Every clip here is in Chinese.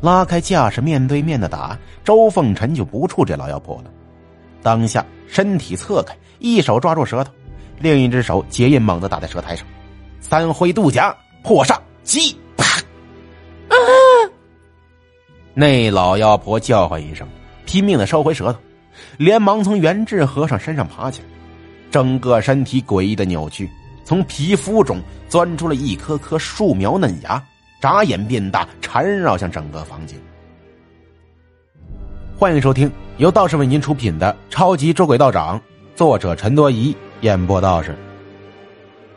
拉开架势，面对面的打，周凤臣就不怵这老妖婆了。当下身体侧开，一手抓住舌头，另一只手结印猛地打在舌苔上，三挥渡甲破煞击，啊！那老妖婆叫唤一声，拼命的收回舌头，连忙从元志和尚身上爬起来，整个身体诡异的扭曲，从皮肤中钻出了一颗颗树苗嫩芽，眨眼变大，缠绕向整个房间。欢迎收听由道士为您出品的《超级捉鬼道长》，作者陈多疑，演播道士。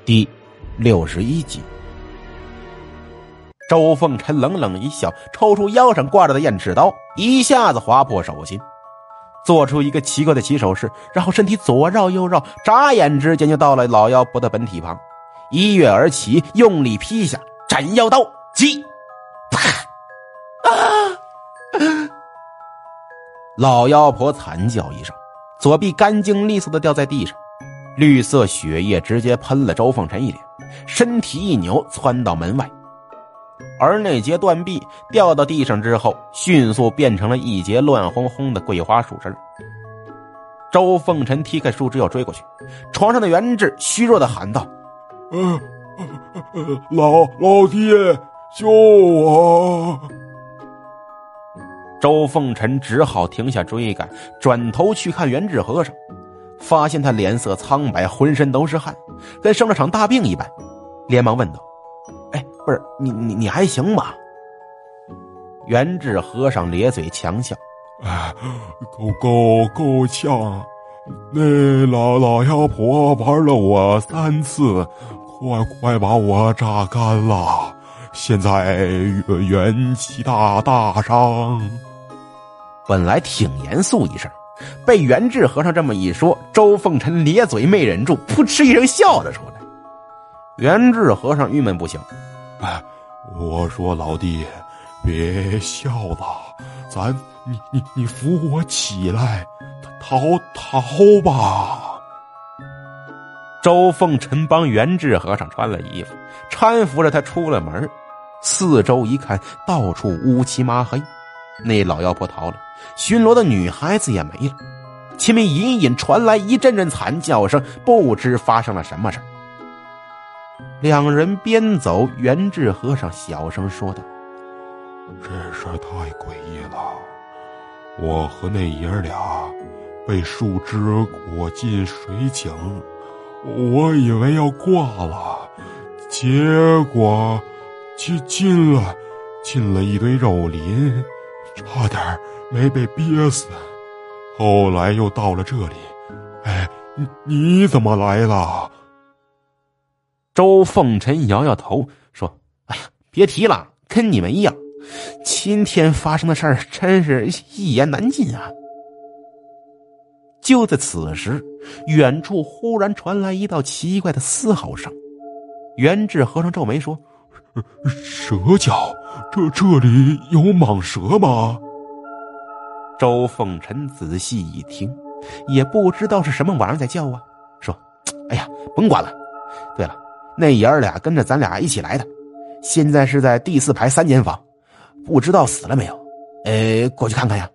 第六十一集。周凤臣冷冷一笑，抽出腰上挂着的燕翅刀，一下子划破手心，做出一个奇怪的起手式，然后身体左绕右绕，眨眼之间就到了老妖婆的本体旁，一跃而起，用力劈下，斩妖刀，击，啪，啊！老妖婆惨叫一声，左臂干净利索的掉在地上，绿色血液直接喷了周凤臣一脸，身体一扭窜到门外。而那截断臂掉到地上之后，迅速变成了一截乱哄哄的桂花树枝。周凤臣踢开树枝要追过去，床上的元志虚弱的喊道：“呃，老老爹，救我！”周凤臣只好停下追赶，转头去看元志和尚，发现他脸色苍白，浑身都是汗，跟生了场大病一般，连忙问道：“哎，不是你你你还行吗？”元志和尚咧嘴强笑：“哎，够够够呛！那老老妖婆玩了我三次，快快把我榨干了，现在元气大大伤。”本来挺严肃一声，被元志和尚这么一说，周凤臣咧嘴没忍住，噗嗤一声笑了出来。元志和尚郁闷不行，哎，我说老弟，别笑了，咱你你你扶我起来，逃逃吧。周凤臣帮元志和尚穿了衣服，搀扶着他出了门，四周一看，到处乌漆麻黑。那老妖婆逃了，巡逻的女孩子也没了，前面隐隐传来一阵阵惨叫声，不知发生了什么事两人边走，元志和尚小声说道：“这事太诡异了，我和那爷俩被树枝裹进水井，我以为要挂了，结果进进了进了一堆肉林。”差点没被憋死，后来又到了这里。哎，你你怎么来了？周凤臣摇摇头说：“哎呀，别提了，跟你们一样，今天发生的事儿真是一言难尽啊。”就在此时，远处忽然传来一道奇怪的嘶吼声。元志和尚皱眉说。蛇叫，这这里有蟒蛇吗？周凤臣仔细一听，也不知道是什么玩意儿在叫啊，说：“哎呀，甭管了。对了，那爷儿俩跟着咱俩一起来的，现在是在第四排三间房，不知道死了没有？呃，过去看看呀。”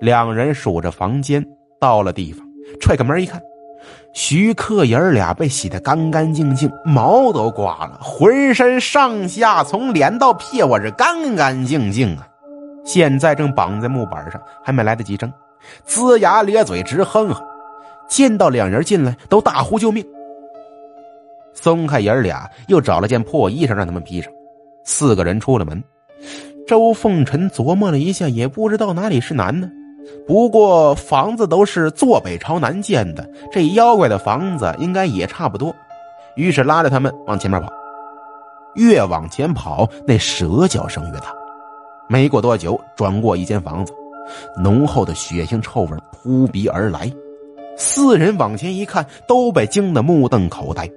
两人数着房间，到了地方，踹开门一看。徐克爷儿俩被洗得干干净净，毛都刮了，浑身上下从脸到屁股是干干净净啊！现在正绑在木板上，还没来得及挣，龇牙咧嘴直哼哼。见到两人进来，都大呼救命。松开爷儿俩，又找了件破衣裳让他们披上。四个人出了门，周凤臣琢磨了一下，也不知道哪里是男呢。不过房子都是坐北朝南建的，这妖怪的房子应该也差不多。于是拉着他们往前面跑，越往前跑，那蛇叫声越大。没过多久，转过一间房子，浓厚的血腥臭味扑鼻而来。四人往前一看，都被惊得目瞪口呆。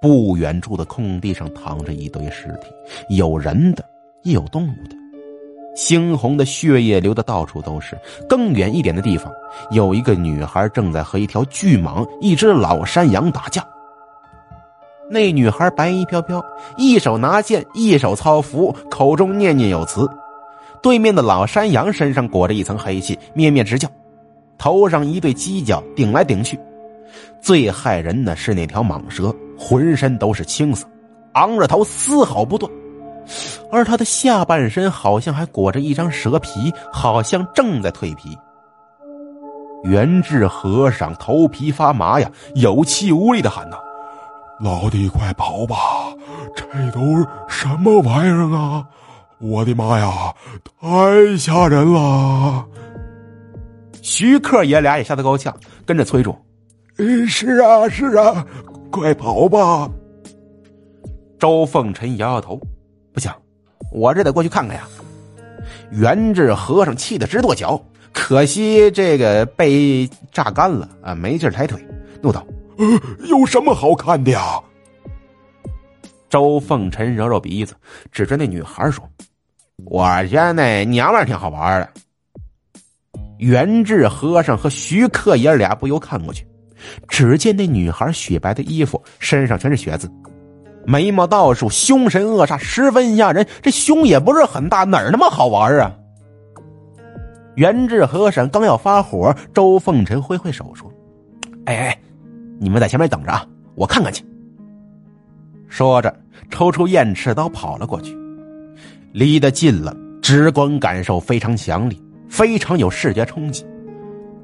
不远处的空地上躺着一堆尸体，有人的，也有动物的。猩红的血液流的到处都是。更远一点的地方，有一个女孩正在和一条巨蟒、一只老山羊打架。那女孩白衣飘飘，一手拿剑，一手操符，口中念念有词。对面的老山羊身上裹着一层黑气，咩咩直叫，头上一对犄角顶来顶去。最害人的是那条蟒蛇，浑身都是青色，昂着头丝毫不断，而他的下半身好像还裹着一张蛇皮，好像正在蜕皮。元智和尚头皮发麻呀，有气无力的喊道。老弟，快跑吧！这都什么玩意儿啊！我的妈呀，太吓人了！徐克爷俩也吓得够呛，跟着催促：“是啊，是啊，快跑吧！”周凤臣摇摇头：“不行，我这得过去看看呀。”元智和尚气得直跺脚，可惜这个被榨干了啊，没劲抬腿，怒道。有什么好看的呀？周凤臣揉揉鼻子，指着那女孩说：“我觉得那娘们挺好玩的。”元智和尚和徐克爷俩不由看过去，只见那女孩雪白的衣服，身上全是血渍，眉毛倒竖，凶神恶煞，十分吓人。这胸也不是很大，哪儿那么好玩啊？元智和尚刚要发火，周凤臣挥挥手说：“哎哎。”你们在前面等着啊，我看看去。说着，抽出燕翅刀跑了过去。离得近了，直观感受非常强烈，非常有视觉冲击。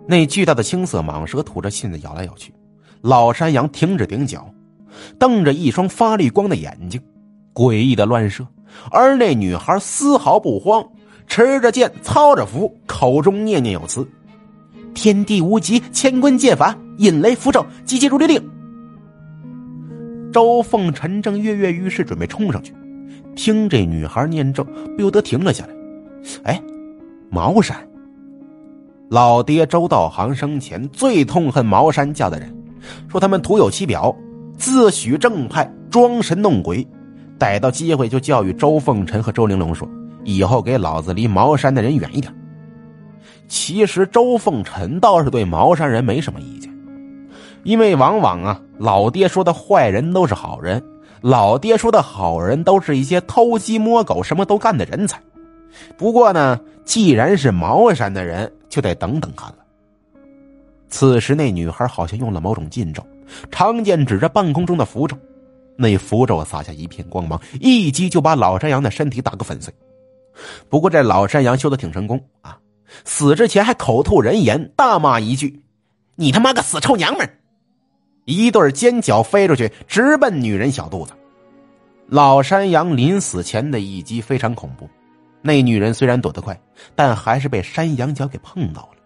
那巨大的青色蟒蛇吐着信子咬来咬去，老山羊停止顶角，瞪着一双发绿光的眼睛，诡异的乱射。而那女孩丝毫不慌，持着剑，操着符，口中念念有词：“天地无极，乾坤借法。”引雷符咒，急急如律令。周凤臣正跃跃欲试，准备冲上去，听这女孩念咒，不由得停了下来。哎，茅山！老爹周道行生前最痛恨茅山教的人，说他们徒有其表，自诩正派，装神弄鬼。逮到机会就教育周凤臣和周玲珑说：“以后给老子离茅山的人远一点。”其实周凤臣倒是对茅山人没什么意见。因为往往啊，老爹说的坏人都是好人，老爹说的好人都是一些偷鸡摸狗、什么都干的人才。不过呢，既然是茅山的人，就得等等看了。此时那女孩好像用了某种禁咒，长剑指着半空中的符咒，那符咒洒下一片光芒，一击就把老山羊的身体打个粉碎。不过这老山羊修的挺成功啊，死之前还口吐人言，大骂一句：“你他妈个死臭娘们！”一对尖角飞出去，直奔女人小肚子。老山羊临死前的一击非常恐怖，那女人虽然躲得快，但还是被山羊角给碰到了，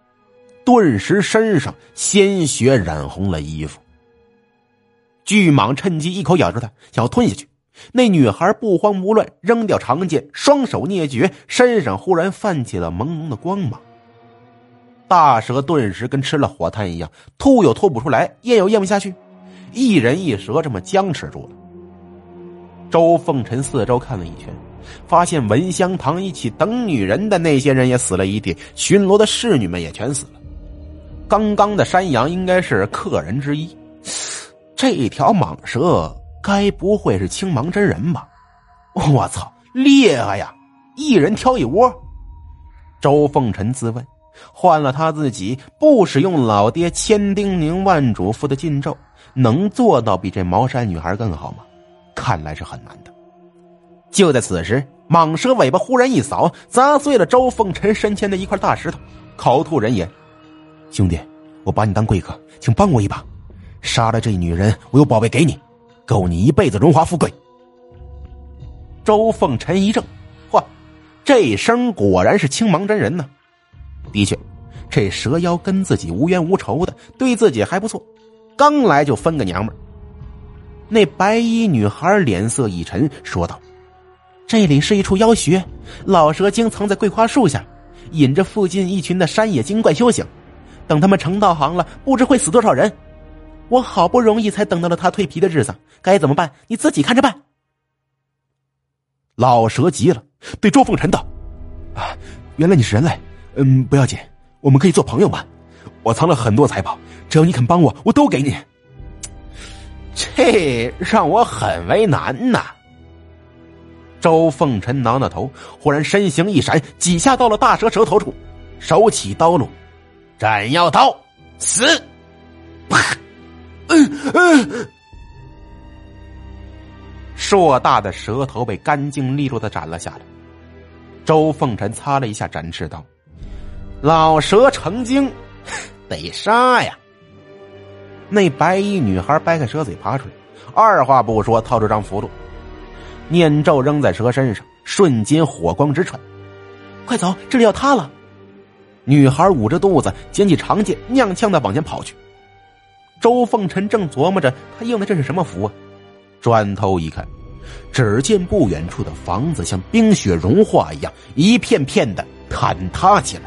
顿时身上鲜血染红了衣服。巨蟒趁机一口咬住他，想要吞下去。那女孩不慌不乱，扔掉长剑，双手捏诀，身上忽然泛起了朦胧的光芒。大蛇顿时跟吃了火炭一样，吐又吐不出来，咽又咽不下去，一人一蛇这么僵持住了。周凤臣四周看了一圈，发现闻香堂一起等女人的那些人也死了一地，巡逻的侍女们也全死了。刚刚的山羊应该是客人之一，这条蟒蛇该不会是青芒真人吧？我操，厉害呀！一人挑一窝。周凤臣自问。换了他自己，不使用老爹千叮咛万嘱咐的禁咒，能做到比这茅山女孩更好吗？看来是很难的。就在此时，蟒蛇尾巴忽然一扫，砸碎了周凤臣身前的一块大石头，口吐人言：“兄弟，我把你当贵客，请帮我一把。杀了这女人，我有宝贝给你，够你一辈子荣华富贵。”周凤臣一怔，嚯，这声果然是青芒真人呢。的确，这蛇妖跟自己无冤无仇的，对自己还不错，刚来就分个娘们。那白衣女孩脸色一沉，说道：“这里是一处妖穴，老蛇精藏在桂花树下，引着附近一群的山野精怪修行。等他们成道行了，不知会死多少人。我好不容易才等到了他蜕皮的日子，该怎么办？你自己看着办。”老蛇急了，对周凤臣道：“啊，原来你是人类。”嗯，不要紧，我们可以做朋友嘛。我藏了很多财宝，只要你肯帮我，我都给你。这，让我很为难呐。周凤臣挠挠头，忽然身形一闪，几下到了大蛇蛇头处，手起刀落，斩妖刀，死！啪！嗯嗯，硕大的蛇头被干净利落的斩了下来。周凤臣擦了一下斩翅刀，老蛇成精，得杀呀！那白衣女孩掰开蛇嘴爬出来，二话不说掏出张符箓。念咒扔在蛇身上，瞬间火光直窜。快走，这里要塌了！女孩捂着肚子，捡起长剑，踉跄的往前跑去。周凤臣正琢磨着，他用的这是什么符啊？转头一看，只见不远处的房子像冰雪融化一样，一片片的坍塌起来。